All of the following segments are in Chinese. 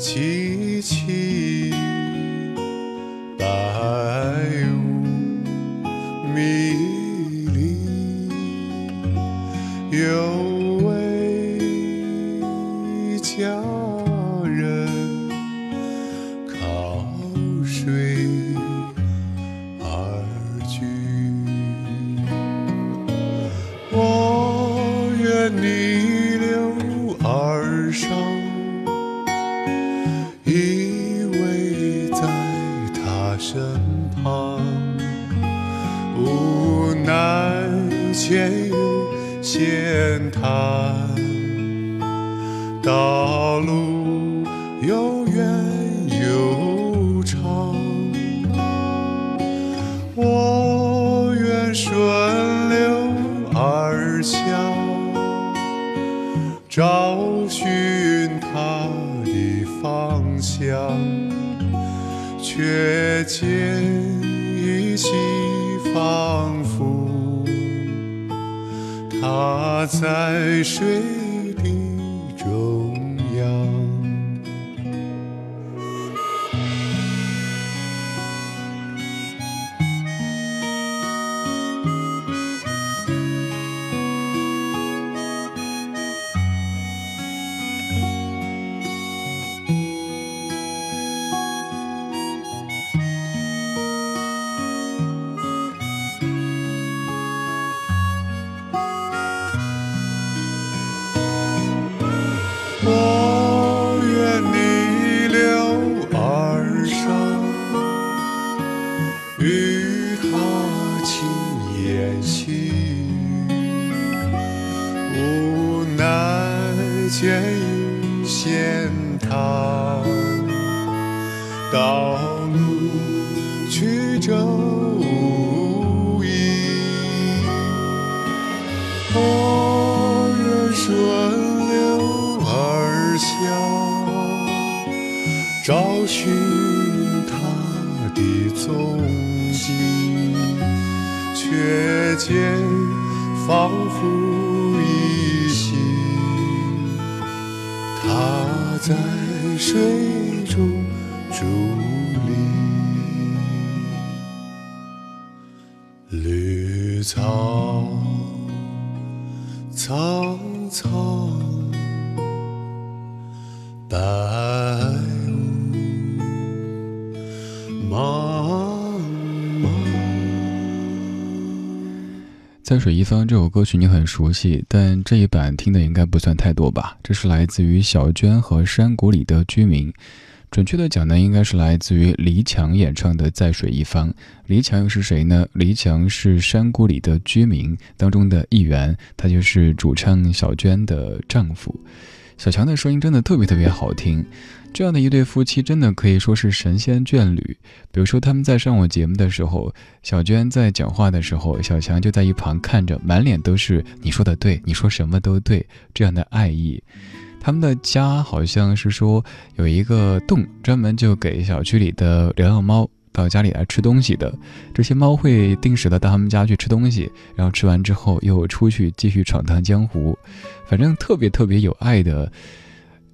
凄凄水一方这首歌曲你很熟悉，但这一版听的应该不算太多吧？这是来自于小娟和山谷里的居民。准确的讲呢，应该是来自于黎强演唱的《在水一方》。黎强又是谁呢？黎强是山谷里的居民当中的一员，他就是主唱小娟的丈夫。小强的声音真的特别特别好听。这样的一对夫妻真的可以说是神仙眷侣。比如说他们在上我节目的时候，小娟在讲话的时候，小强就在一旁看着，满脸都是你说的对，你说什么都对这样的爱意。他们的家好像是说有一个洞，专门就给小区里的流浪猫到家里来吃东西的。这些猫会定时的到他们家去吃东西，然后吃完之后又出去继续闯荡江湖，反正特别特别有爱的。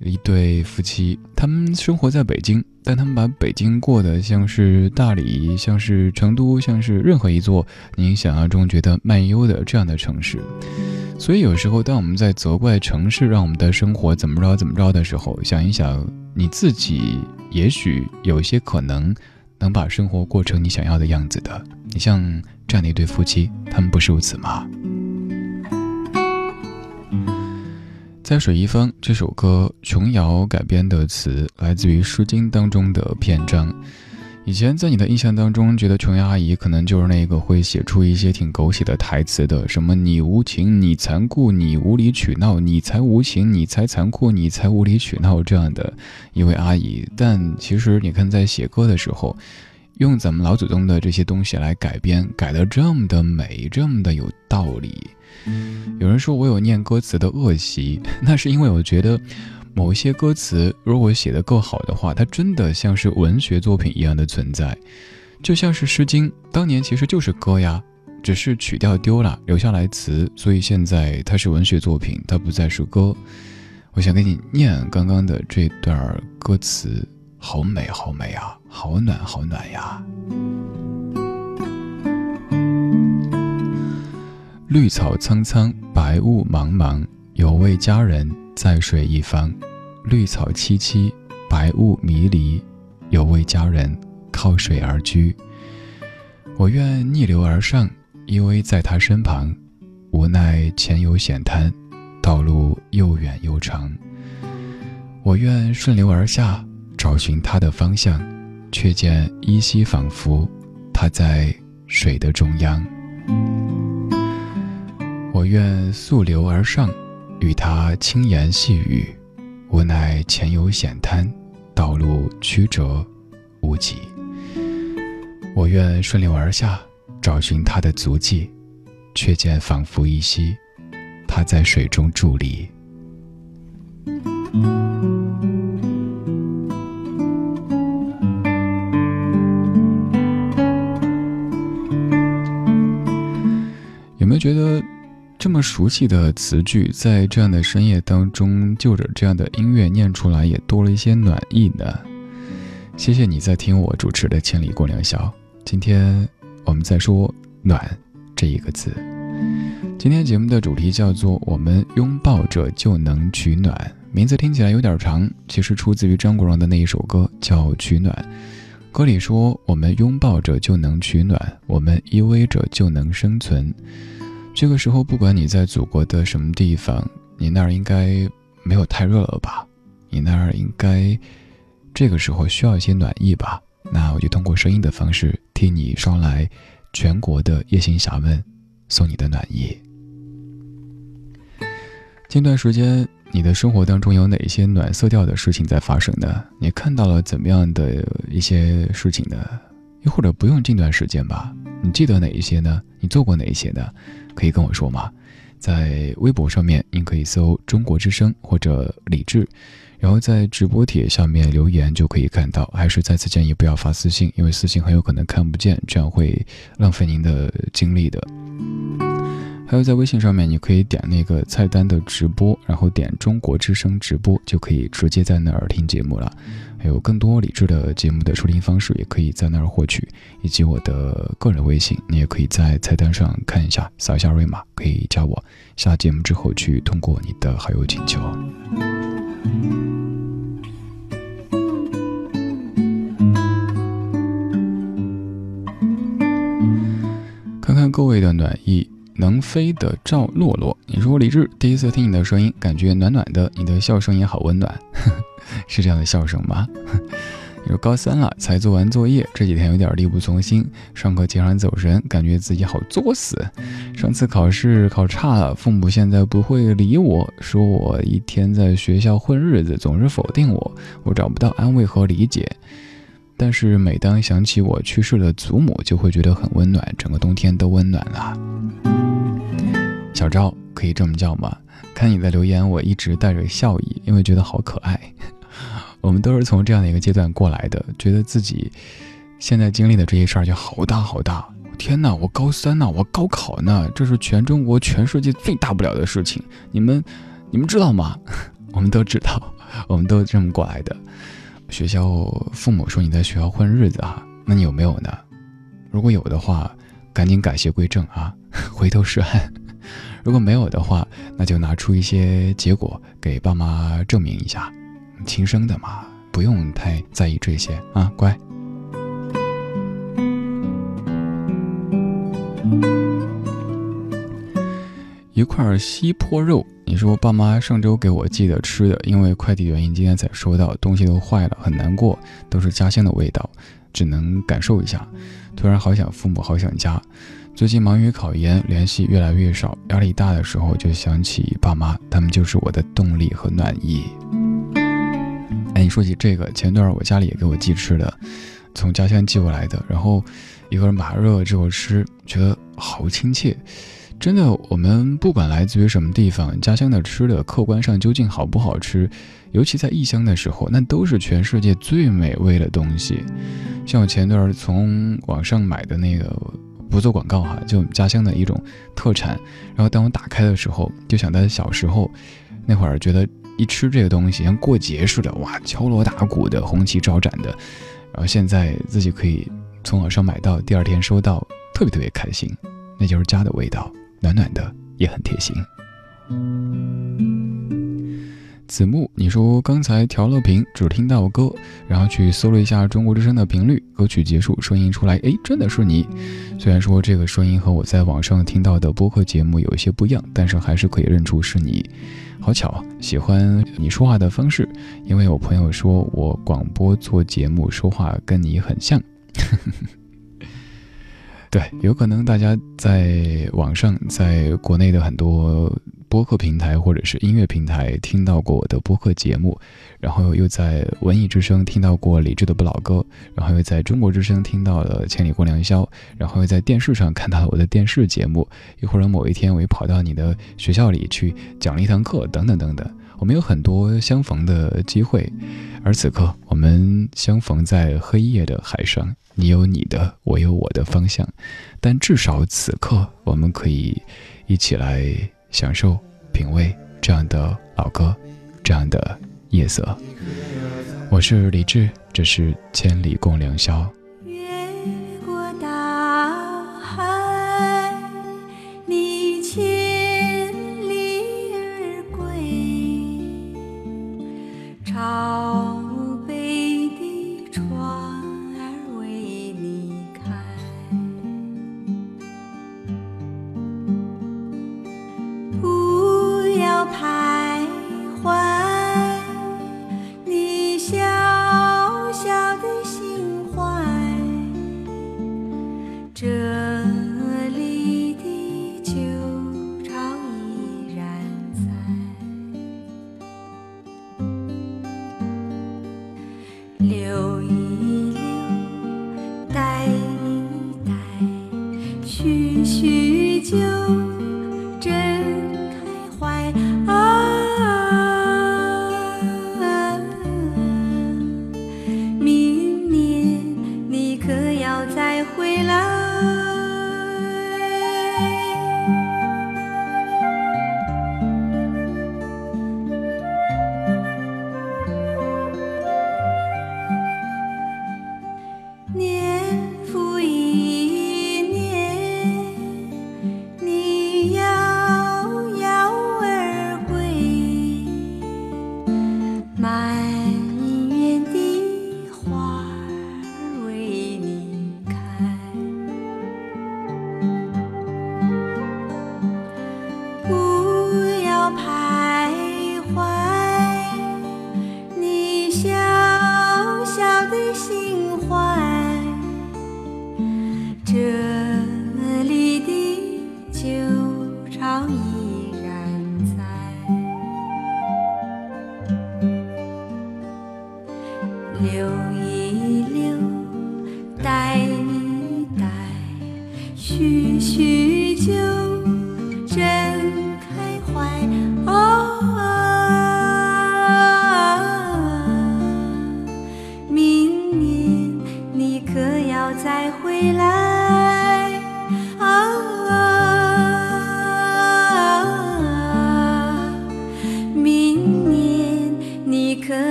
一对夫妻，他们生活在北京，但他们把北京过得像是大理，像是成都，像是任何一座您想象中觉得慢悠的这样的城市。所以有时候，当我们在责怪城市让我们的生活怎么着怎么着的时候，想一想你自己，也许有些可能能把生活过成你想要的样子的。你像这样的一对夫妻，他们不是如此吗？在水一方这首歌，琼瑶改编的词来自于《诗经》当中的篇章。以前在你的印象当中，觉得琼瑶阿姨可能就是那个会写出一些挺狗血的台词的，什么“你无情，你残酷，你无理取闹，你才无情，你才残酷，你才无理取闹”这样的一位阿姨。但其实你看，在写歌的时候，用咱们老祖宗的这些东西来改编，改得这么的美，这么的有道理。有人说我有念歌词的恶习，那是因为我觉得某一些歌词如果写得够好的话，它真的像是文学作品一样的存在，就像是《诗经》当年其实就是歌呀，只是曲调丢了，留下来词，所以现在它是文学作品，它不再是歌。我想给你念刚刚的这段歌词，好美，好美啊，好暖，好暖呀。绿草苍苍，白雾茫茫，有位佳人在水一方。绿草萋萋，白雾迷离，有位佳人靠水而居。我愿逆流而上，依偎在他身旁，无奈前有险滩，道路又远又长。我愿顺流而下，找寻他的方向，却见依稀仿佛，他在水的中央。我愿溯流而上，与他轻言细语，无奈前有险滩，道路曲折无极。我愿顺流而下，找寻他的足迹，却见仿佛依稀，他在水中伫立。有没有觉得？这么熟悉的词句，在这样的深夜当中，就着这样的音乐念出来，也多了一些暖意呢。谢谢你在听我主持的《千里共良宵》。今天我们在说“暖”这一个字。今天节目的主题叫做“我们拥抱着就能取暖”，名字听起来有点长，其实出自于张国荣的那一首歌，叫《取暖》。歌里说：“我们拥抱着就能取暖，我们依偎着就能生存。”这个时候，不管你在祖国的什么地方，你那儿应该没有太热了吧？你那儿应该这个时候需要一些暖意吧？那我就通过声音的方式替你捎来全国的夜行侠们送你的暖意。近段时间，你的生活当中有哪些暖色调的事情在发生呢？你看到了怎么样的一些事情呢？又或者不用近段时间吧？你记得哪一些呢？你做过哪一些呢？可以跟我说吗？在微博上面，您可以搜“中国之声”或者“李志”，然后在直播帖下面留言就可以看到。还是再次建议不要发私信，因为私信很有可能看不见，这样会浪费您的精力的。还有在微信上面，你可以点那个菜单的直播，然后点“中国之声直播”，就可以直接在那儿听节目了。有更多理智的节目的收听方式，也可以在那儿获取，以及我的个人微信，你也可以在菜单上看一下，扫一下二维码，可以加我。下节目之后去通过你的好友请求。看看各位的暖意。能飞的赵洛洛，你说李志第一次听你的声音，感觉暖暖的，你的笑声也好温暖，是这样的笑声吗？你说高三了才做完作业，这几天有点力不从心，上课经常走神，感觉自己好作死。上次考试考差了，父母现在不会理我，说我一天在学校混日子，总是否定我，我找不到安慰和理解。但是每当想起我去世的祖母，就会觉得很温暖，整个冬天都温暖了。小赵可以这么叫吗？看你的留言，我一直带着笑意，因为觉得好可爱。我们都是从这样的一个阶段过来的，觉得自己现在经历的这些事儿就好大好大。天哪，我高三呢，我高考呢，这是全中国、全世界最大不了的事情。你们，你们知道吗？我们都知道，我们都这么过来的。学校父母说你在学校混日子啊，那你有没有呢？如果有的话，赶紧改邪归正啊，回头是岸；如果没有的话，那就拿出一些结果给爸妈证明一下，亲生的嘛，不用太在意这些啊，乖。一块西坡肉。你说爸妈上周给我寄的吃的，因为快递原因，今天才收到，东西都坏了，很难过，都是家乡的味道，只能感受一下。突然好想父母，好想家。最近忙于考研，联系越来越少，压力大的时候就想起爸妈，他们就是我的动力和暖意。哎，你说起这个，前段我家里也给我寄吃的，从家乡寄过来的，然后一个人把热了之后吃，觉得好亲切。真的，我们不管来自于什么地方，家乡的吃的客观上究竟好不好吃，尤其在异乡的时候，那都是全世界最美味的东西。像我前段从网上买的那个，不做广告哈，就家乡的一种特产。然后当我打开的时候，就想到小时候那会儿，觉得一吃这个东西像过节似的，哇，敲锣打鼓的，红旗招展的。然后现在自己可以从网上买到，第二天收到，特别特别开心，那就是家的味道。暖暖的，也很贴心。子木，你说刚才调了频，只听到歌，然后去搜了一下中国之声的频率，歌曲结束，声音出来，哎，真的是你。虽然说这个声音和我在网上听到的播客节目有一些不一样，但是还是可以认出是你。好巧，喜欢你说话的方式，因为有朋友说我广播做节目说话跟你很像。对，有可能大家在网上，在国内的很多播客平台或者是音乐平台听到过我的播客节目，然后又在文艺之声听到过李志的不老歌，然后又在中国之声听到了千里共良宵，然后又在电视上看到了我的电视节目，又或者某一天我又跑到你的学校里去讲了一堂课，等等等等。我们有很多相逢的机会，而此刻我们相逢在黑夜的海上，你有你的，我有我的方向，但至少此刻我们可以一起来享受、品味这样的老歌，这样的夜色。我是李志，这是千里共良宵。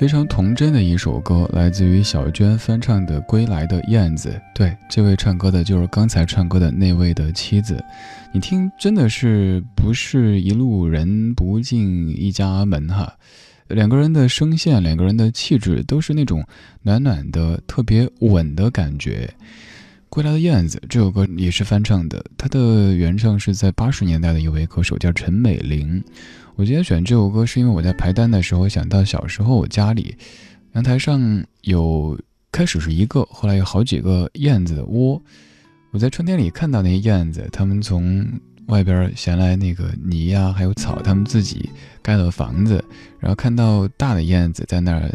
非常童真的一首歌，来自于小娟翻唱的《归来的燕子》。对，这位唱歌的就是刚才唱歌的那位的妻子。你听，真的是不是一路人不进一家门哈？两个人的声线，两个人的气质，都是那种暖暖的、特别稳的感觉。《归来的燕子》这首歌也是翻唱的，它的原唱是在八十年代的一位歌手叫陈美玲。我今天选这首歌，是因为我在排单的时候想到小时候我家里阳台上有开始是一个，后来有好几个燕子的窝。我在春天里看到那些燕子，它们从外边衔来那个泥呀，还有草，它们自己盖了房子。然后看到大的燕子在那儿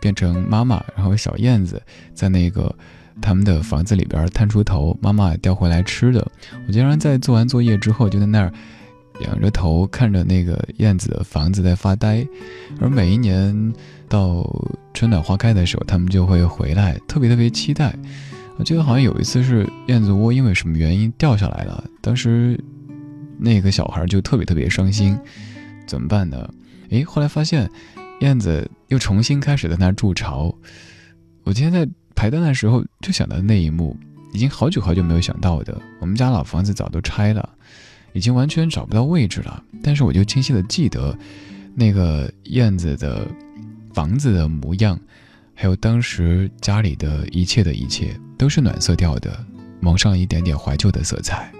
变成妈妈，然后小燕子在那个他们的房子里边探出头，妈妈叼回来吃的。我经常在做完作业之后，就在那儿。仰着头看着那个燕子的房子在发呆，而每一年到春暖花开的时候，他们就会回来，特别特别期待。我记得好像有一次是燕子窝因为什么原因掉下来了，当时那个小孩就特别特别伤心，怎么办呢？诶，后来发现燕子又重新开始在那筑巢。我今天在排单的时候就想到那一幕，已经好久好久没有想到的。我们家老房子早都拆了。已经完全找不到位置了，但是我就清晰的记得，那个燕子的房子的模样，还有当时家里的一切的一切，都是暖色调的，蒙上一点点怀旧的色彩。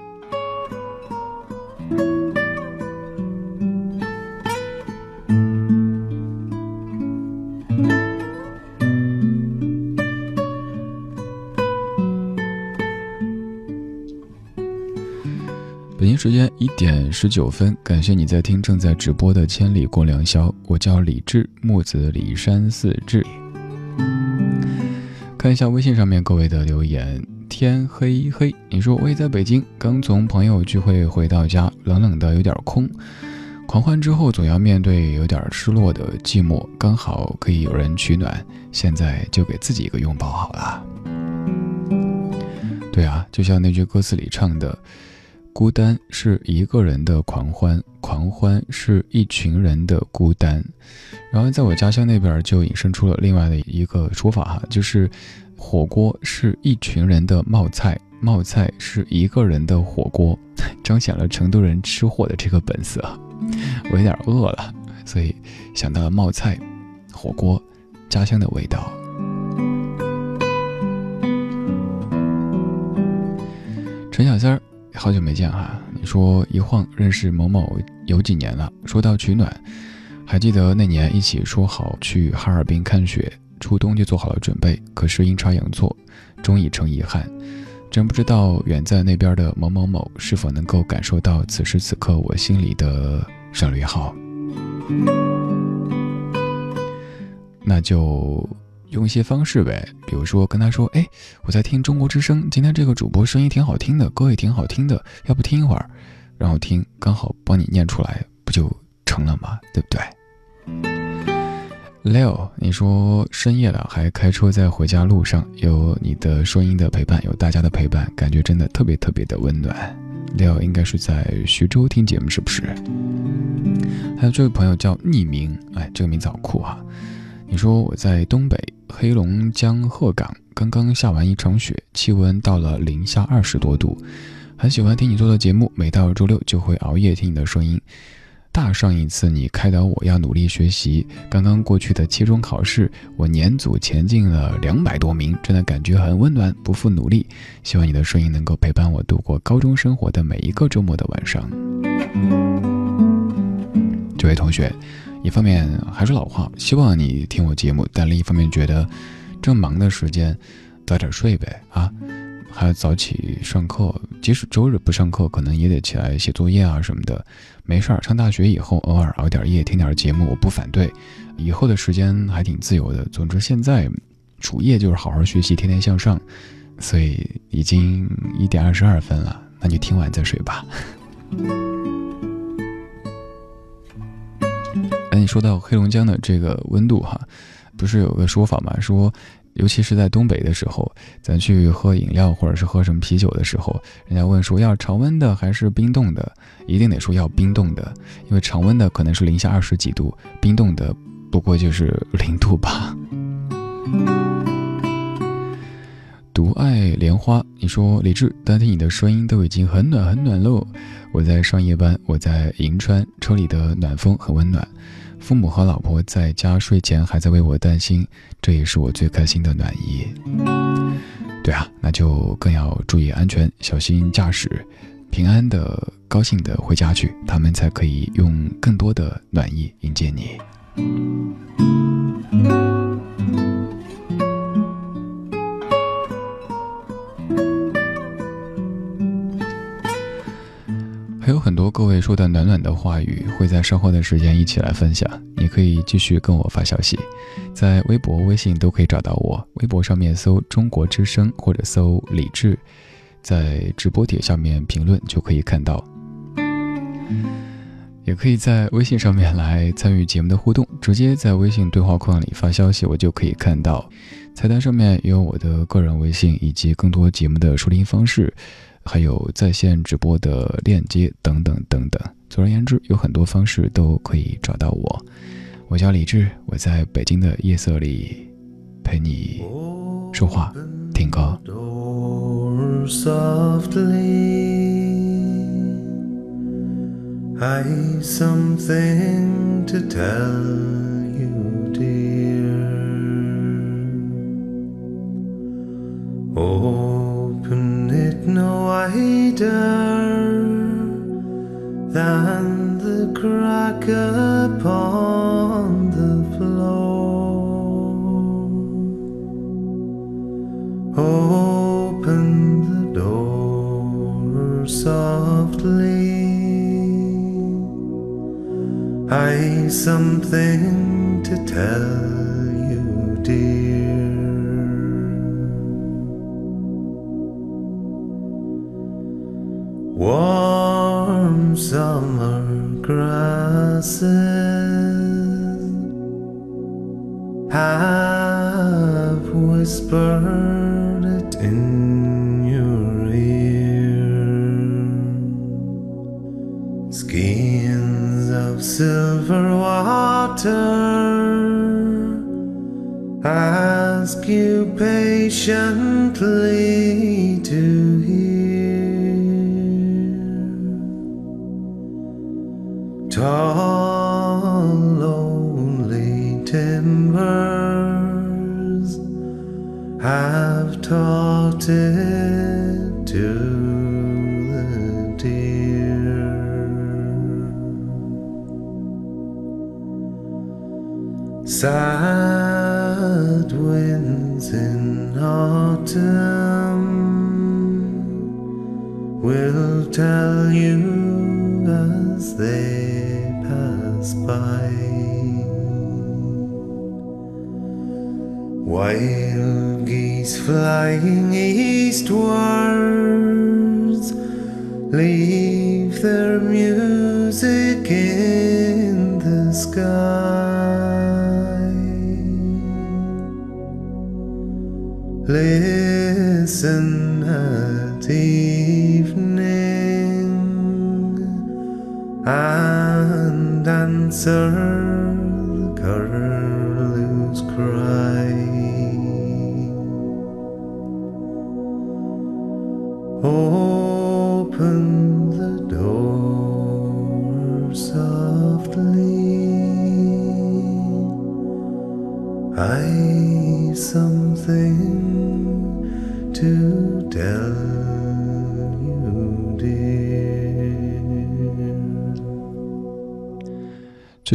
北京时间一点十九分，感谢你在听正在直播的《千里过良宵》，我叫李志，木子李山四志。看一下微信上面各位的留言，天黑黑，你说我也在北京，刚从朋友聚会回到家，冷冷的有点空，狂欢之后总要面对有点失落的寂寞，刚好可以有人取暖，现在就给自己一个拥抱好了。对啊，就像那句歌词里唱的。孤单是一个人的狂欢，狂欢是一群人的孤单。然后在我家乡那边就引申出了另外的一个说法哈，就是火锅是一群人的冒菜，冒菜是一个人的火锅，彰显了成都人吃货的这个本色。我有点饿了，所以想到了冒菜、火锅、家乡的味道。陈小三儿。好久没见哈，你说一晃认识某某有几年了？说到取暖，还记得那年一起说好去哈尔滨看雪，初冬就做好了准备，可是阴差阳错，终已成遗憾。真不知道远在那边的某某某是否能够感受到此时此刻我心里的省略号。那就。用一些方式呗，比如说跟他说：“哎，我在听中国之声，今天这个主播声音挺好听的，歌也挺好听的，要不听一会儿？”然后听，刚好帮你念出来，不就成了吗？对不对？Leo，你说深夜了还开车在回家路上，有你的声音的陪伴，有大家的陪伴，感觉真的特别特别的温暖。Leo 应该是在徐州听节目，是不是？还有这位朋友叫匿名，哎，这个名字好酷哈。你说我在东北黑龙江鹤岗，刚刚下完一场雪，气温到了零下二十多度，很喜欢听你做的节目，每到周六就会熬夜听你的声音。大上一次你开导我要努力学习，刚刚过去的期中考试，我年组前进了两百多名，真的感觉很温暖，不负努力。希望你的声音能够陪伴我度过高中生活的每一个周末的晚上。这位同学。一方面还是老话，希望你听我节目，但另一方面觉得，这么忙的时间，早点睡呗啊！还要早起上课，即使周日不上课，可能也得起来写作业啊什么的。没事儿，上大学以后偶尔熬点夜，听点节目，我不反对。以后的时间还挺自由的。总之，现在主业就是好好学习，天天向上。所以已经一点二十二分了，那就听完再睡吧。哎，你说到黑龙江的这个温度哈，不是有个说法吗？说。尤其是在东北的时候，咱去喝饮料或者是喝什么啤酒的时候，人家问说要常温的还是冰冻的，一定得说要冰冻的，因为常温的可能是零下二十几度，冰冻的不过就是零度吧。独爱莲花，你说李志，单听你的声音都已经很暖很暖喽。我在上夜班，我在银川，车里的暖风很温暖。父母和老婆在家睡前还在为我担心，这也是我最开心的暖意。对啊，那就更要注意安全，小心驾驶，平安的、高兴的回家去，他们才可以用更多的暖意迎接你。各位说的暖暖的话语，会在稍后的时间一起来分享。你可以继续跟我发消息，在微博、微信都可以找到我。微博上面搜“中国之声”或者搜“李志”，在直播帖下面评论就可以看到。也可以在微信上面来参与节目的互动，直接在微信对话框里发消息，我就可以看到。菜单上面有我的个人微信以及更多节目的收听方式。还有在线直播的链接等等等等，总而言之，有很多方式都可以找到我。我叫李志，我在北京的夜色里陪你说话、听歌。No wider than the crack upon the floor. Open the door softly. I something to tell you, dear. Summer grasses have whispered it in your ear. Skeins of silver water ask you patiently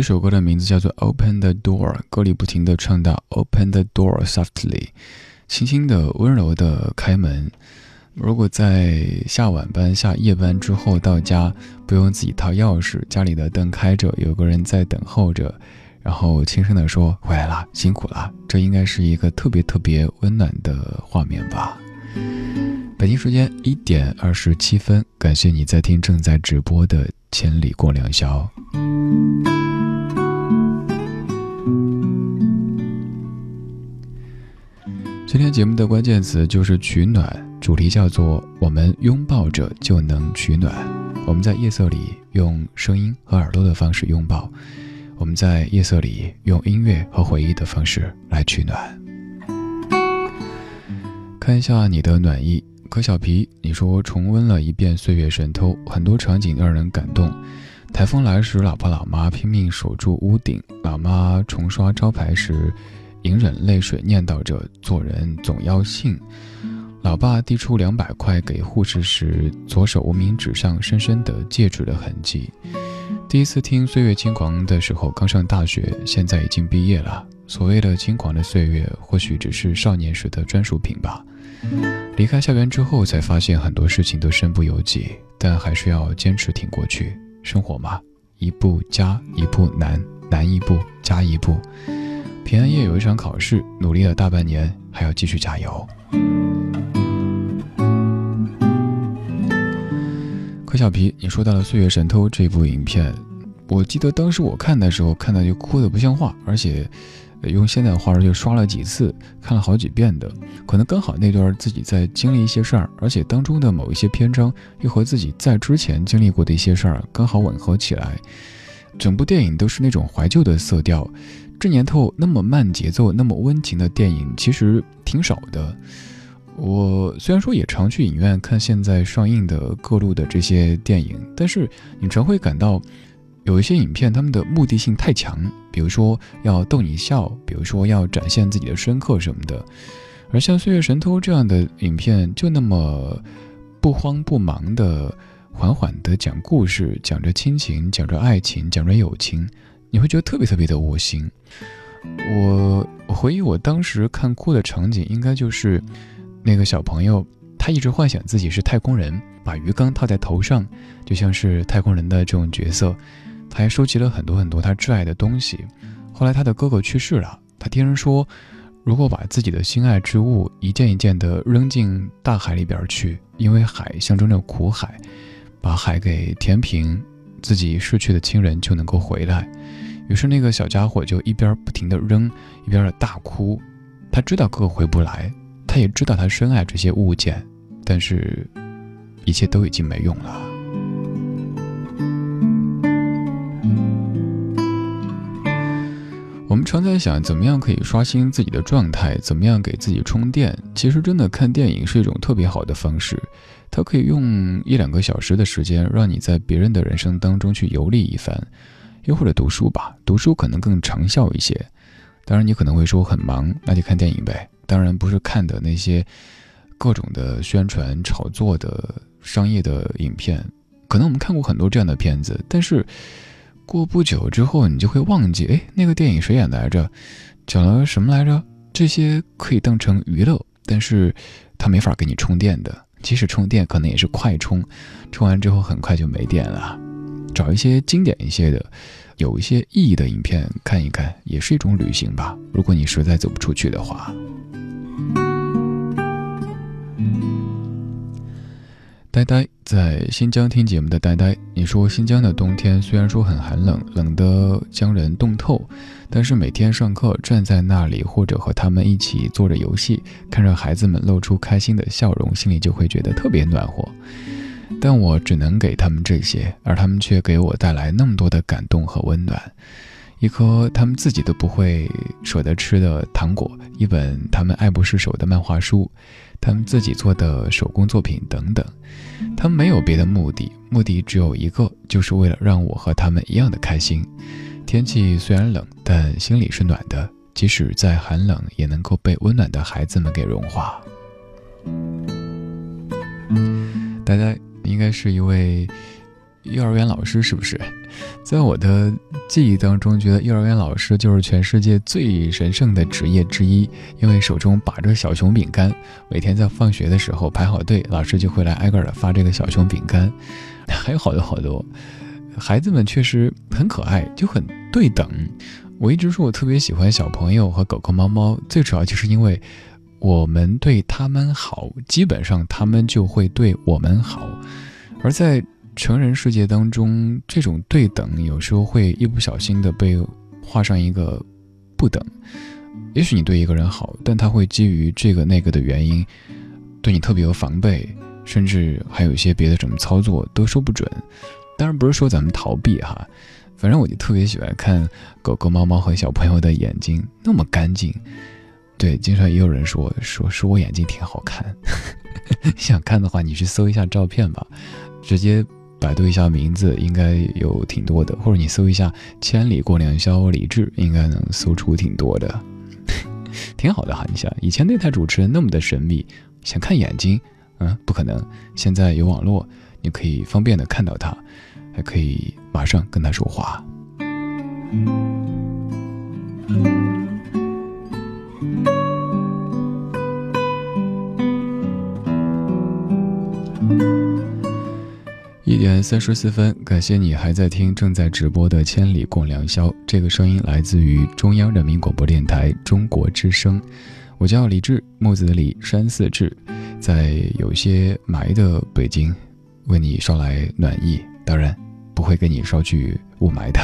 这首歌的名字叫做《Open the Door》，歌里不停地唱到 “Open the door softly”，轻轻的、温柔的开门。如果在下晚班、下夜班之后到家，不用自己掏钥匙，家里的灯开着，有个人在等候着，然后轻声地说：“回来啦，辛苦了。”这应该是一个特别特别温暖的画面吧。北京时间一点二十七分，感谢你在听正在直播的《千里共良宵》。今天节目的关键词就是取暖，主题叫做“我们拥抱着就能取暖”。我们在夜色里用声音和耳朵的方式拥抱，我们在夜色里用音乐和回忆的方式来取暖。看一下你的暖意，柯小皮，你说重温了一遍《岁月神偷》，很多场景让人感动。台风来时，老爸老妈拼命守住屋顶，老妈重刷招牌时。隐忍泪水，念叨着做人总要信。老爸递出两百块给护士时，左手无名指上深深的戒指的痕迹。第一次听《岁月轻狂》的时候，刚上大学，现在已经毕业了。所谓的轻狂的岁月，或许只是少年时的专属品吧。离开校园之后，才发现很多事情都身不由己，但还是要坚持挺过去。生活嘛，一步加一步难，难一步加一步。平安夜有一场考试，努力了大半年，还要继续加油。柯小皮，你说到了《岁月神偷》这部影片，我记得当时我看的时候，看到就哭得不像话，而且用现在话说就刷了几次，看了好几遍的。可能刚好那段自己在经历一些事儿，而且当中的某一些篇章又和自己在之前经历过的一些事儿刚好吻合起来，整部电影都是那种怀旧的色调。这年头那么慢节奏、那么温情的电影其实挺少的。我虽然说也常去影院看现在上映的各路的这些电影，但是你常会感到有一些影片他们的目的性太强，比如说要逗你笑，比如说要展现自己的深刻什么的。而像《岁月神偷》这样的影片，就那么不慌不忙的、缓缓的讲故事，讲着亲情，讲着爱情，讲着友情。你会觉得特别特别的窝心。我我回忆我当时看哭的场景，应该就是那个小朋友，他一直幻想自己是太空人，把鱼缸套在头上，就像是太空人的这种角色。他还收集了很多很多他挚爱的东西。后来他的哥哥去世了，他听人说，如果把自己的心爱之物一件一件的扔进大海里边去，因为海象征着苦海，把海给填平，自己逝去的亲人就能够回来。于是那个小家伙就一边不停地扔，一边的大哭。他知道哥哥回不来，他也知道他深爱这些物件，但是，一切都已经没用了。我们常在想，怎么样可以刷新自己的状态，怎么样给自己充电？其实，真的看电影是一种特别好的方式，它可以用一两个小时的时间，让你在别人的人生当中去游历一番。又或者读书吧，读书可能更长效一些。当然，你可能会说很忙，那就看电影呗。当然不是看的那些各种的宣传炒作的商业的影片。可能我们看过很多这样的片子，但是过不久之后，你就会忘记，哎，那个电影谁演来着，讲了什么来着？这些可以当成娱乐，但是它没法给你充电的。即使充电，可能也是快充，充完之后很快就没电了。找一些经典一些的、有一些意义的影片看一看，也是一种旅行吧。如果你实在走不出去的话，呆呆在新疆听节目的呆呆，你说新疆的冬天虽然说很寒冷，冷得将人冻透，但是每天上课站在那里，或者和他们一起做着游戏，看着孩子们露出开心的笑容，心里就会觉得特别暖和。但我只能给他们这些，而他们却给我带来那么多的感动和温暖。一颗他们自己都不会舍得吃的糖果，一本他们爱不释手的漫画书，他们自己做的手工作品等等。他们没有别的目的，目的只有一个，就是为了让我和他们一样的开心。天气虽然冷，但心里是暖的。即使再寒冷，也能够被温暖的孩子们给融化。大家。应该是一位幼儿园老师是不是？在我的记忆当中，觉得幼儿园老师就是全世界最神圣的职业之一，因为手中把着小熊饼干，每天在放学的时候排好队，老师就会来挨个的发这个小熊饼干，还有好多好多。孩子们确实很可爱，就很对等。我一直说我特别喜欢小朋友和狗狗、猫猫，最主要就是因为我们对他们好，基本上他们就会对我们好，而在。成人世界当中，这种对等有时候会一不小心的被画上一个不等。也许你对一个人好，但他会基于这个那个的原因，对你特别有防备，甚至还有一些别的什么操作都说不准。当然不是说咱们逃避哈，反正我就特别喜欢看狗狗、猫猫和小朋友的眼睛那么干净。对，经常也有人说说说我眼睛挺好看，想看的话你去搜一下照片吧，直接。百度一下名字，应该有挺多的，或者你搜一下“千里过良宵”李志，应该能搜出挺多的，挺好的哈。你想，以前那台主持人那么的神秘，想看眼睛，嗯，不可能。现在有网络，你可以方便的看到他，还可以马上跟他说话。一点三十四分，感谢你还在听正在直播的《千里共良宵》。这个声音来自于中央人民广播电台中国之声。我叫李志，木子李，山寺志，在有些霾的北京，为你捎来暖意。当然，不会给你捎去雾霾的。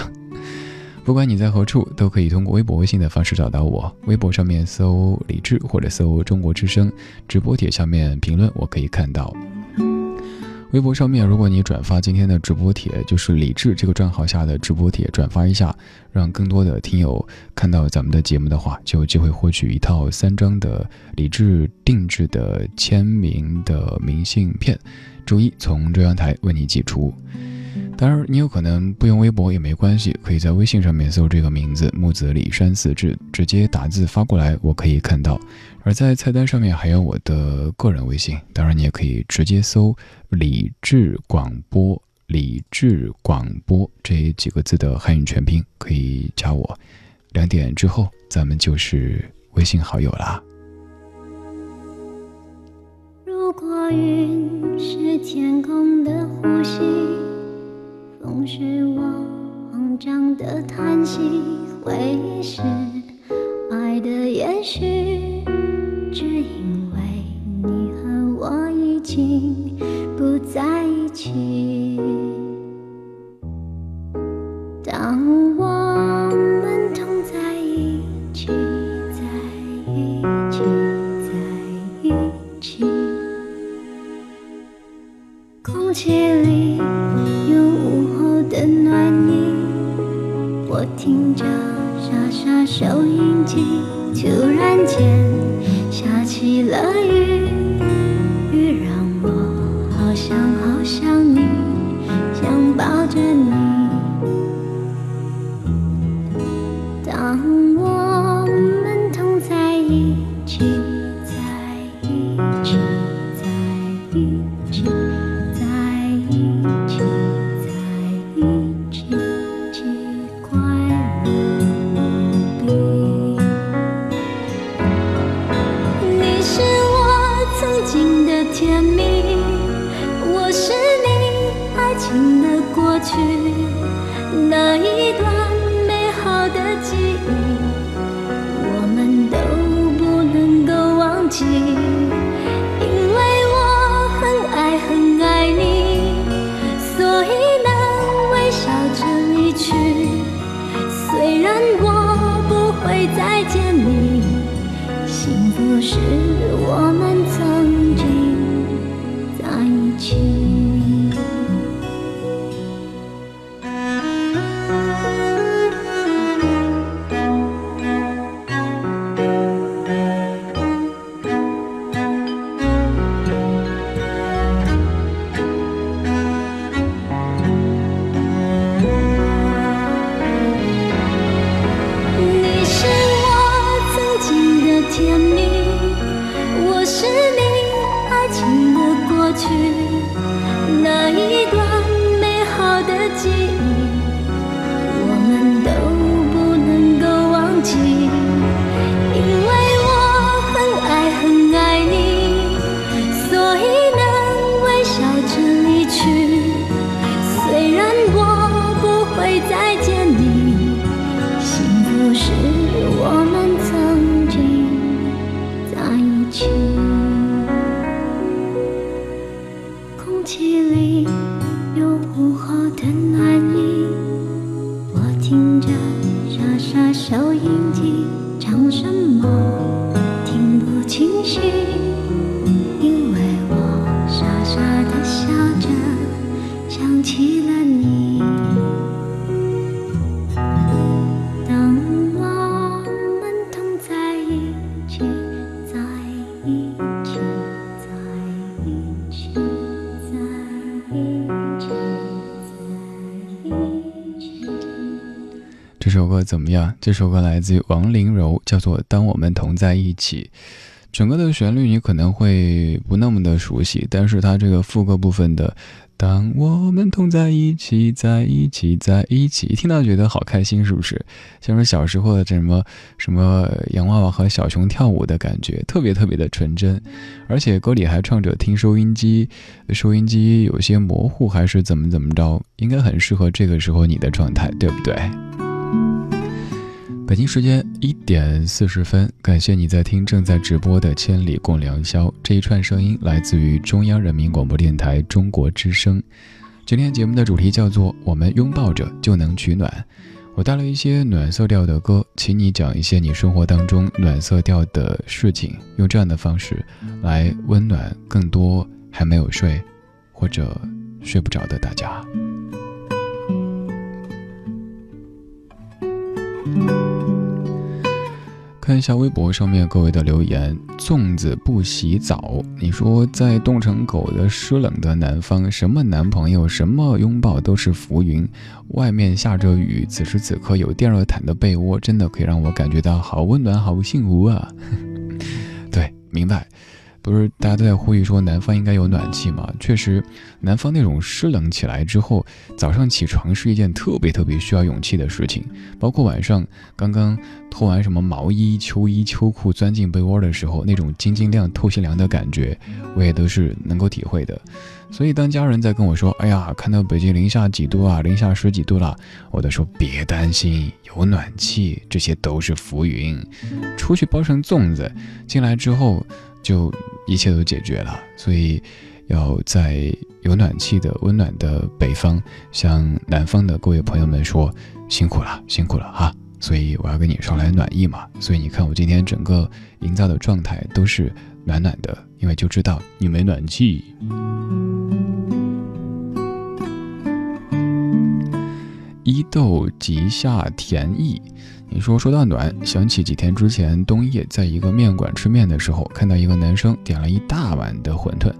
不管你在何处，都可以通过微博、微信的方式找到我。微博上面搜李志，或者搜中国之声直播帖下面评论，我可以看到。微博上面，如果你转发今天的直播帖，就是李智这个账号下的直播帖，转发一下，让更多的听友看到咱们的节目的话，就有机会获取一套三张的李智定制的签名的明信片，周一从中央台为你寄出。当然，你有可能不用微博也没关系，可以在微信上面搜这个名字木子李山四志，直接打字发过来，我可以看到。而在菜单上面还有我的个人微信，当然你也可以直接搜理智广播，理智广播这几个字的汉语全拼，可以加我。两点之后，咱们就是微信好友啦。如果云是天空的呼吸。风是我慌张的叹息，回忆是的延续，只因为你和我已经不在一起。当我们同在一起，在一起，在一起，空气里有午后。的暖意，我听着收音机，突然间下起了雨，么样？这首歌来自于王麟柔，叫做《当我们同在一起》。整个的旋律你可能会不那么的熟悉，但是它这个副歌部分的“当我们同在一起，在一起，在一起”，一听到觉得好开心，是不是？像是小时候的什么什么洋娃娃和小熊跳舞的感觉，特别特别的纯真。而且歌里还唱着“听收音机，收音机有些模糊，还是怎么怎么着”，应该很适合这个时候你的状态，对不对？北京时间一点四十分，感谢你在听正在直播的《千里共良宵》这一串声音，来自于中央人民广播电台中国之声。今天节目的主题叫做“我们拥抱着就能取暖”，我带了一些暖色调的歌，请你讲一些你生活当中暖色调的事情，用这样的方式来温暖更多还没有睡或者睡不着的大家。看一下微博上面各位的留言。粽子不洗澡，你说在冻成狗的湿冷的南方，什么男朋友，什么拥抱都是浮云。外面下着雨，此时此刻有电热毯的被窝，真的可以让我感觉到好温暖，好幸福啊！对，明白。不是大家都在呼吁说南方应该有暖气吗？确实，南方那种湿冷起来之后，早上起床是一件特别特别需要勇气的事情。包括晚上刚刚脱完什么毛衣、秋衣、秋裤，钻进被窝的时候，那种晶晶亮、透心凉的感觉，我也都是能够体会的。所以当家人在跟我说：“哎呀，看到北京零下几度啊，零下十几度了”，我都说别担心，有暖气，这些都是浮云。出去包成粽子，进来之后。就一切都解决了，所以要在有暖气的温暖的北方，向南方的各位朋友们说辛苦了，辛苦了哈！所以我要跟你捎来暖意嘛。所以你看我今天整个营造的状态都是暖暖的，因为就知道你没暖气。伊豆吉夏田意。你说说到暖，想起几天之前冬夜在一个面馆吃面的时候，看到一个男生点了一大碗的馄饨，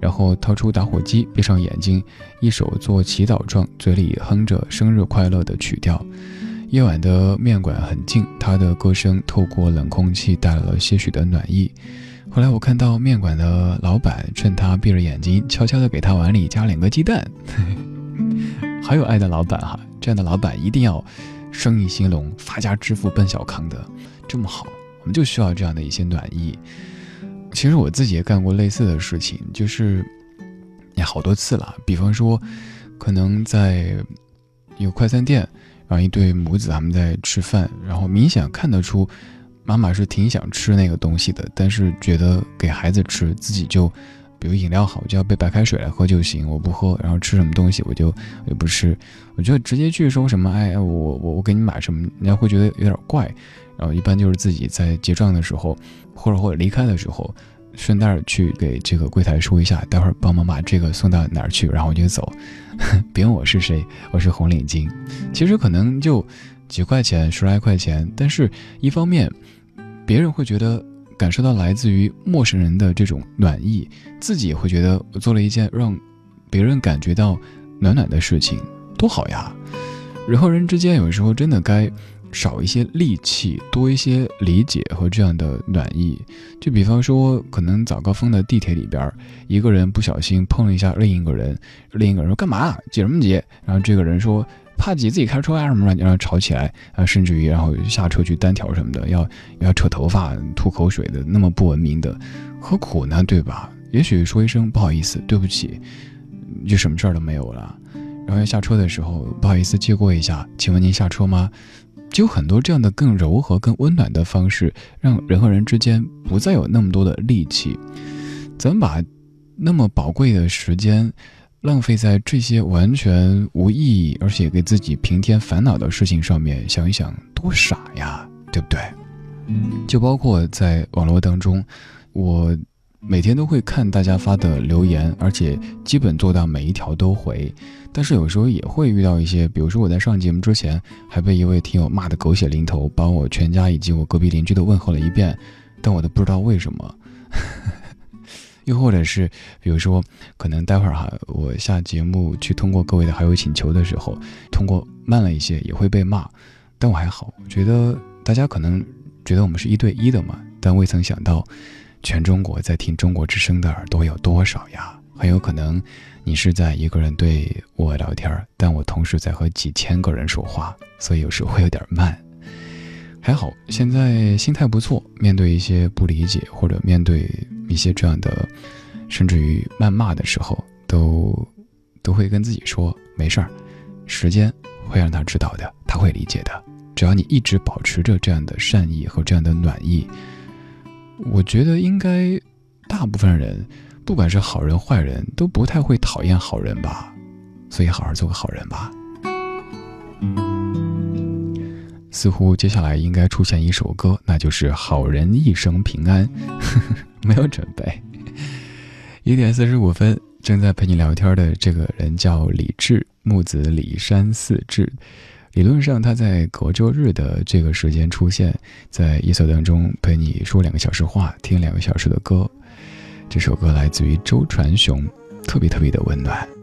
然后掏出打火机，闭上眼睛，一手做祈祷状，嘴里哼着生日快乐的曲调。夜晚的面馆很静，他的歌声透过冷空气带来了些许的暖意。后来我看到面馆的老板趁他闭着眼睛，悄悄地给他碗里加两个鸡蛋。好有爱的老板哈，这样的老板一定要。生意兴隆，发家致富奔小康的这么好，我们就需要这样的一些暖意。其实我自己也干过类似的事情，就是也好多次了。比方说，可能在有快餐店，然后一对母子他们在吃饭，然后明显看得出妈妈是挺想吃那个东西的，但是觉得给孩子吃，自己就。比如饮料好，我就要杯白开水来喝就行，我不喝。然后吃什么东西，我就也不吃。我就直接去说什么，哎，我我我给你买什么，人家会觉得有点怪。然后一般就是自己在结账的时候，或者或者离开的时候，顺带去给这个柜台说一下，待会儿帮忙把这个送到哪儿去，然后我就走。别问我是谁，我是红领巾。其实可能就几块钱，十来块钱，但是一方面，别人会觉得。感受到来自于陌生人的这种暖意，自己也会觉得我做了一件让别人感觉到暖暖的事情，多好呀！人和人之间有时候真的该少一些戾气，多一些理解和这样的暖意。就比方说，可能早高峰的地铁里边，一个人不小心碰了一下另一个人，另一个人说干嘛挤什么挤？然后这个人说。怕挤自己开车啊什么的，然后吵起来啊，甚至于然后下车去单挑什么的，要要扯头发、吐口水的，那么不文明的，何苦呢？对吧？也许说一声不好意思，对不起，就什么事儿都没有了。然后要下车的时候，不好意思借过一下，请问您下车吗？就很多这样的更柔和、更温暖的方式，让人和人之间不再有那么多的戾气。咱们把那么宝贵的时间。浪费在这些完全无意义，而且给自己平添烦恼的事情上面，想一想多傻呀，对不对？就包括在网络当中，我每天都会看大家发的留言，而且基本做到每一条都回。但是有时候也会遇到一些，比如说我在上节目之前还被一位听友骂得狗血淋头，把我全家以及我隔壁邻居都问候了一遍，但我都不知道为什么。又或者是，比如说，可能待会儿哈，我下节目去通过各位的好友请求的时候，通过慢了一些也会被骂，但我还好，我觉得大家可能觉得我们是一对一的嘛，但未曾想到，全中国在听中国之声的耳朵有多少呀？很有可能你是在一个人对我聊天，但我同时在和几千个人说话，所以有时候会有点慢。还好，现在心态不错，面对一些不理解或者面对一些这样的，甚至于谩骂的时候，都都会跟自己说没事儿，时间会让他知道的，他会理解的。只要你一直保持着这样的善意和这样的暖意，我觉得应该大部分人，不管是好人坏人，都不太会讨厌好人吧。所以好好做个好人吧。似乎接下来应该出现一首歌，那就是《好人一生平安》。没有准备。一点四十五分，正在陪你聊天的这个人叫李志，木子李山四志。理论上，他在隔周日的这个时间出现在夜色当中，陪你说两个小时话，听两个小时的歌。这首歌来自于周传雄，特别特别的温暖。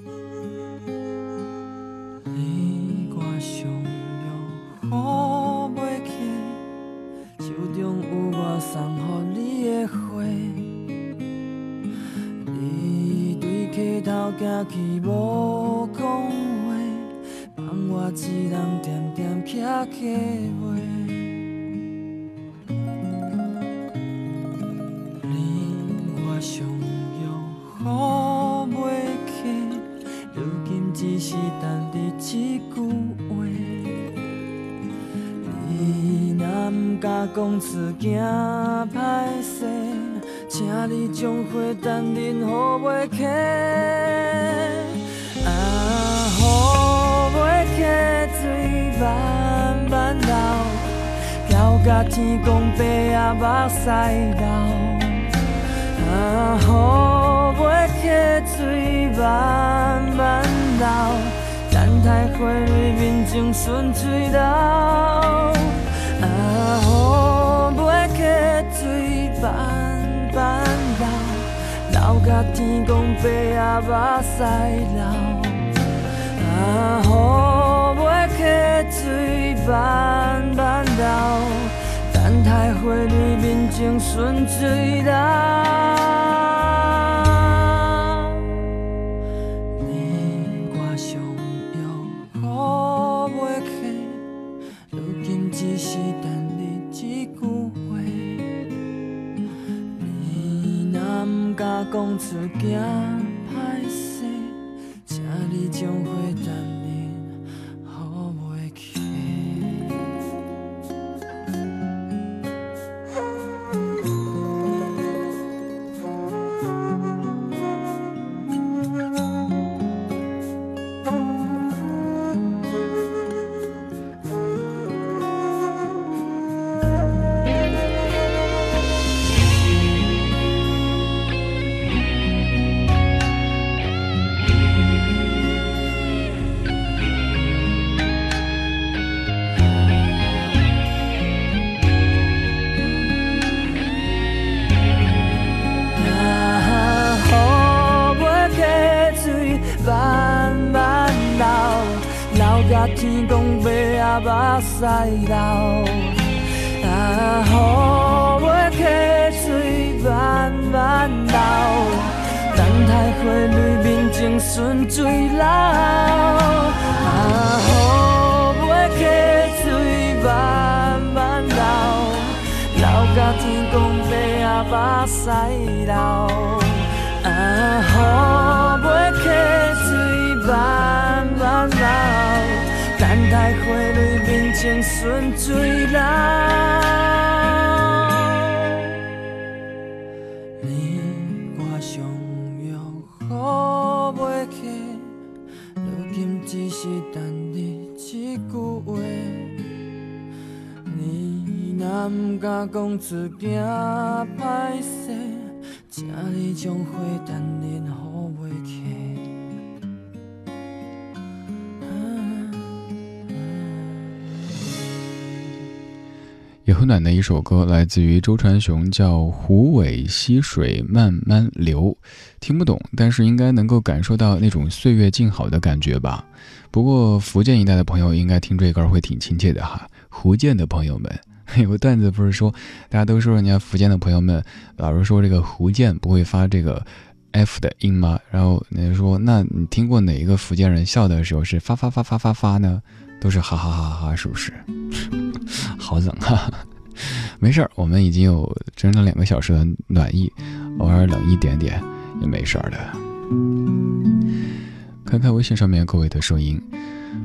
是等你一句话。你若不敢讲出惊。也很暖的一首歌来自于周传雄叫湖尾溪水慢慢流听不懂但是应该能够感受到那种岁月静好的感觉吧。不过福建一带的朋友应该听这歌会挺亲切的哈福建的朋友们。有个段子不是说，大家都说人家福建的朋友们老是说这个福建不会发这个 F 的音吗？然后人家说，那你听过哪一个福建人笑的时候是发发发发发发呢？都是哈哈哈哈，是不是？好冷啊！没事儿，我们已经有整整两个小时的暖意，偶尔冷一点点也没事儿的。看看微信上面各位的声音，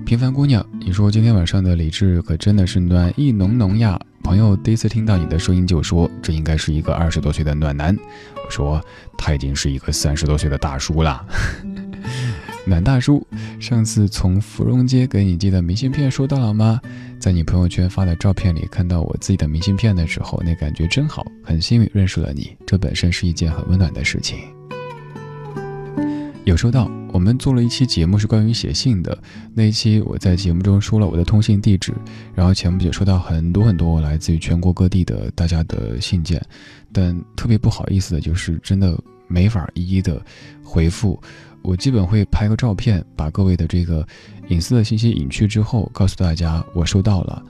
平凡姑娘，你说今天晚上的李智可真的是暖意浓浓呀！朋友第一次听到你的声音就说这应该是一个二十多岁的暖男，我说他已经是一个三十多岁的大叔了。暖大叔，上次从芙蓉街给你寄的明信片收到了吗？在你朋友圈发的照片里看到我自己的明信片的时候，那感觉真好，很幸运认识了你，这本身是一件很温暖的事情。有收到，我们做了一期节目是关于写信的，那一期我在节目中说了我的通信地址，然后前不久收到很多很多来自于全国各地的大家的信件，但特别不好意思的就是真的没法一一的回复。我基本会拍个照片，把各位的这个隐私的信息隐去之后，告诉大家我收到了。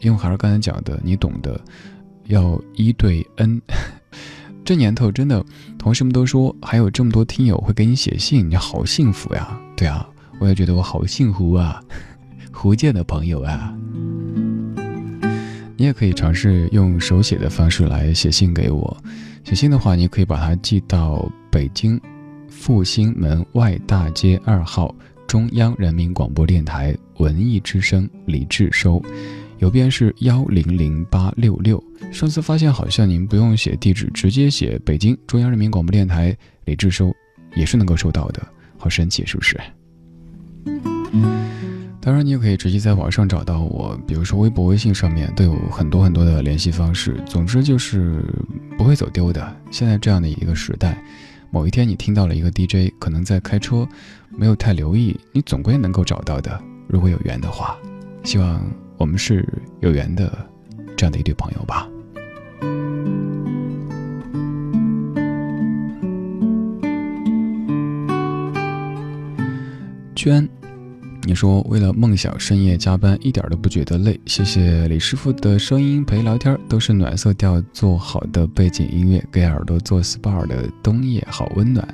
因为还是刚才讲的，你懂得，要一对 N。这年头真的，同事们都说还有这么多听友会给你写信，你好幸福呀！对啊，我也觉得我好幸福啊，福建的朋友啊。你也可以尝试用手写的方式来写信给我。写信的话，你可以把它寄到北京。复兴门外大街二号，中央人民广播电台文艺之声李志收，邮编是幺零零八六六。上次发现好像您不用写地址，直接写北京中央人民广播电台李志收，也是能够收到的，好神奇，是不是？当然，你也可以直接在网上找到我，比如说微博、微信上面都有很多很多的联系方式。总之就是不会走丢的。现在这样的一个时代。某一天，你听到了一个 DJ，可能在开车，没有太留意，你总归能够找到的。如果有缘的话，希望我们是有缘的这样的一对朋友吧。娟。你说为了梦想深夜加班一点都不觉得累，谢谢李师傅的声音陪聊天都是暖色调，做好的背景音乐给耳朵做 SPA 的冬夜好温暖。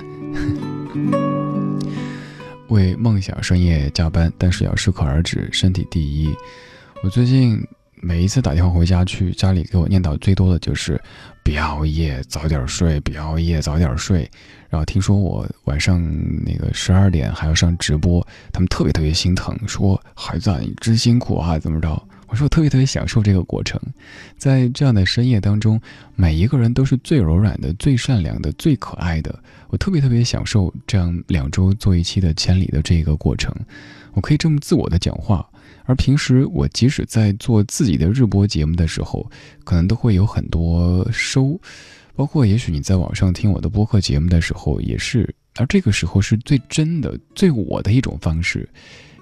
为梦想深夜加班，但是要适可而止，身体第一。我最近。每一次打电话回家去，家里给我念叨最多的就是“别熬夜，早点睡，别熬夜，早点睡”。然后听说我晚上那个十二点还要上直播，他们特别特别心疼，说：“孩子，你真辛苦啊，怎么着？”我说：“我特别特别享受这个过程，在这样的深夜当中，每一个人都是最柔软的、最善良的、最可爱的。我特别特别享受这样两周做一期的千里的这个过程，我可以这么自我的讲话。”而平时我即使在做自己的日播节目的时候，可能都会有很多收，包括也许你在网上听我的播客节目的时候也是，而这个时候是最真的、最我的一种方式。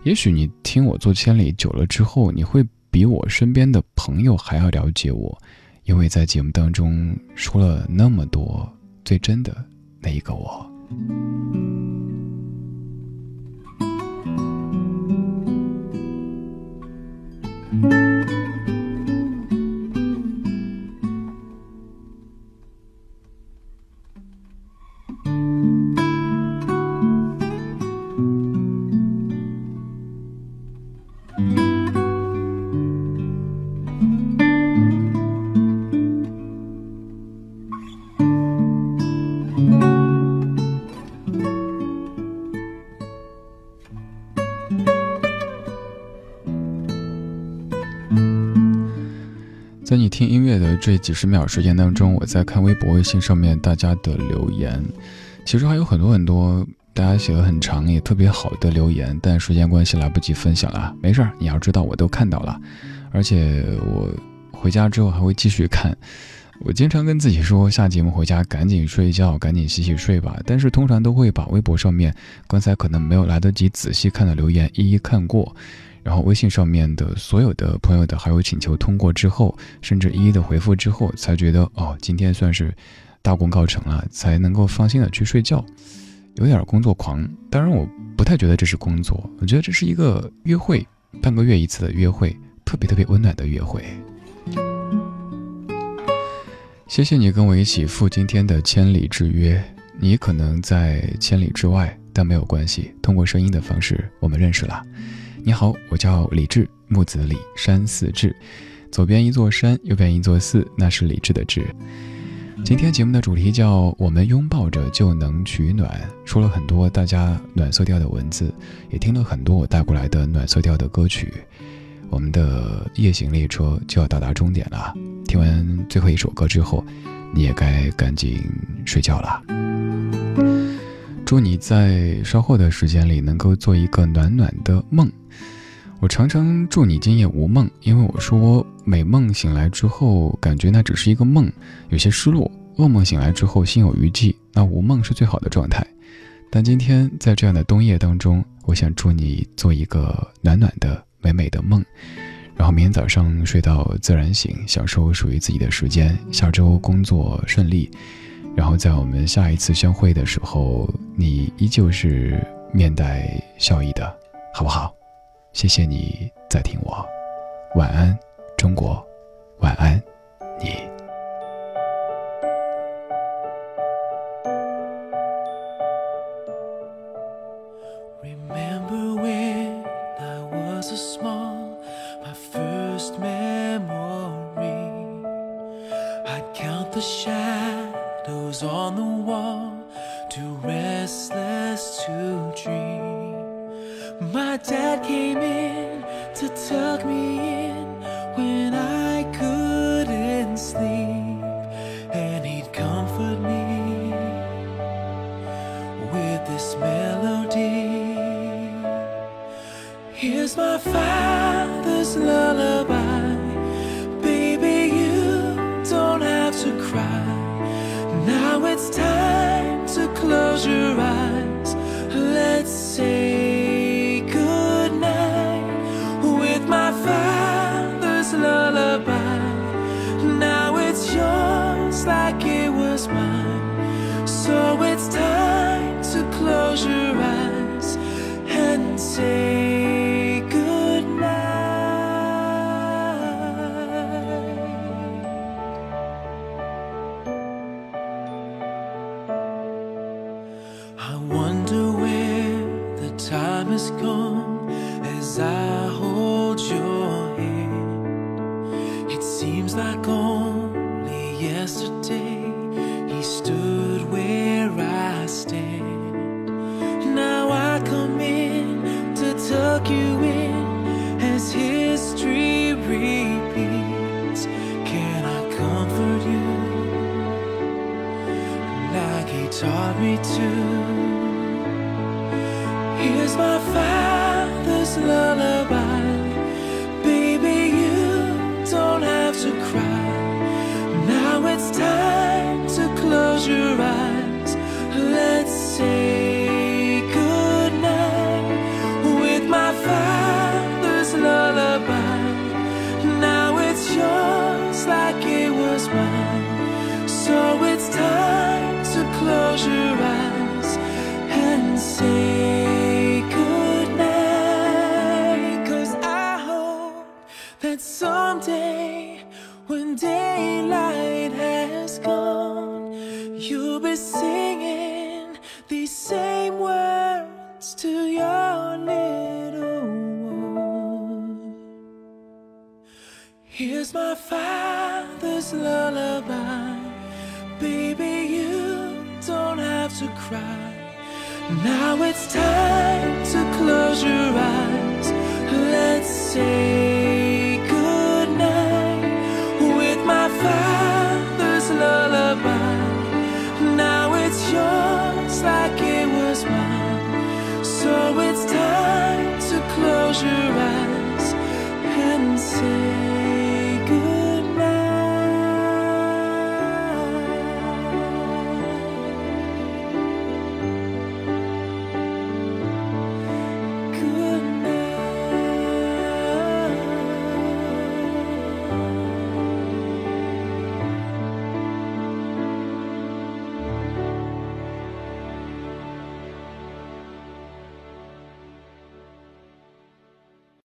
也许你听我做千里久了之后，你会比我身边的朋友还要了解我，因为在节目当中说了那么多最真的那一个我。在几十秒时间当中，我在看微博、微信上面大家的留言，其实还有很多很多大家写的很长也特别好的留言，但时间关系来不及分享了。没事儿，你要知道我都看到了，而且我回家之后还会继续看。我经常跟自己说，下节目回家赶紧睡觉，赶紧洗洗睡吧。但是通常都会把微博上面刚才可能没有来得及仔细看的留言一一看过。然后微信上面的所有的朋友的好友请求通过之后，甚至一一的回复之后，才觉得哦，今天算是大功告成了，才能够放心的去睡觉。有点工作狂，当然我不太觉得这是工作，我觉得这是一个约会，半个月一次的约会，特别特别温暖的约会。谢谢你跟我一起赴今天的千里之约，你可能在千里之外，但没有关系，通过声音的方式，我们认识了。你好，我叫李志，木子李，山寺志，左边一座山，右边一座寺，那是李志的志。今天节目的主题叫“我们拥抱着就能取暖”，说了很多大家暖色调的文字，也听了很多我带过来的暖色调的歌曲。我们的夜行列车就要到达终点了，听完最后一首歌之后，你也该赶紧睡觉了。祝你在稍后的时间里能够做一个暖暖的梦。我常常祝你今夜无梦，因为我说美梦醒来之后，感觉那只是一个梦，有些失落；噩梦醒来之后，心有余悸，那无梦是最好的状态。但今天在这样的冬夜当中，我想祝你做一个暖暖的、美美的梦，然后明天早上睡到自然醒，享受属于自己的时间。下周工作顺利，然后在我们下一次相会的时候，你依旧是面带笑意的，好不好？谢谢你在听我，晚安，中国，晚安，你。my dad came in to tuck me in when I couldn't sleep, and he'd comfort me with this melody. Here's my father's lullaby. Baby, you don't have to cry. Now it's time to close your eyes. Now it's time to close your eyes. Let's say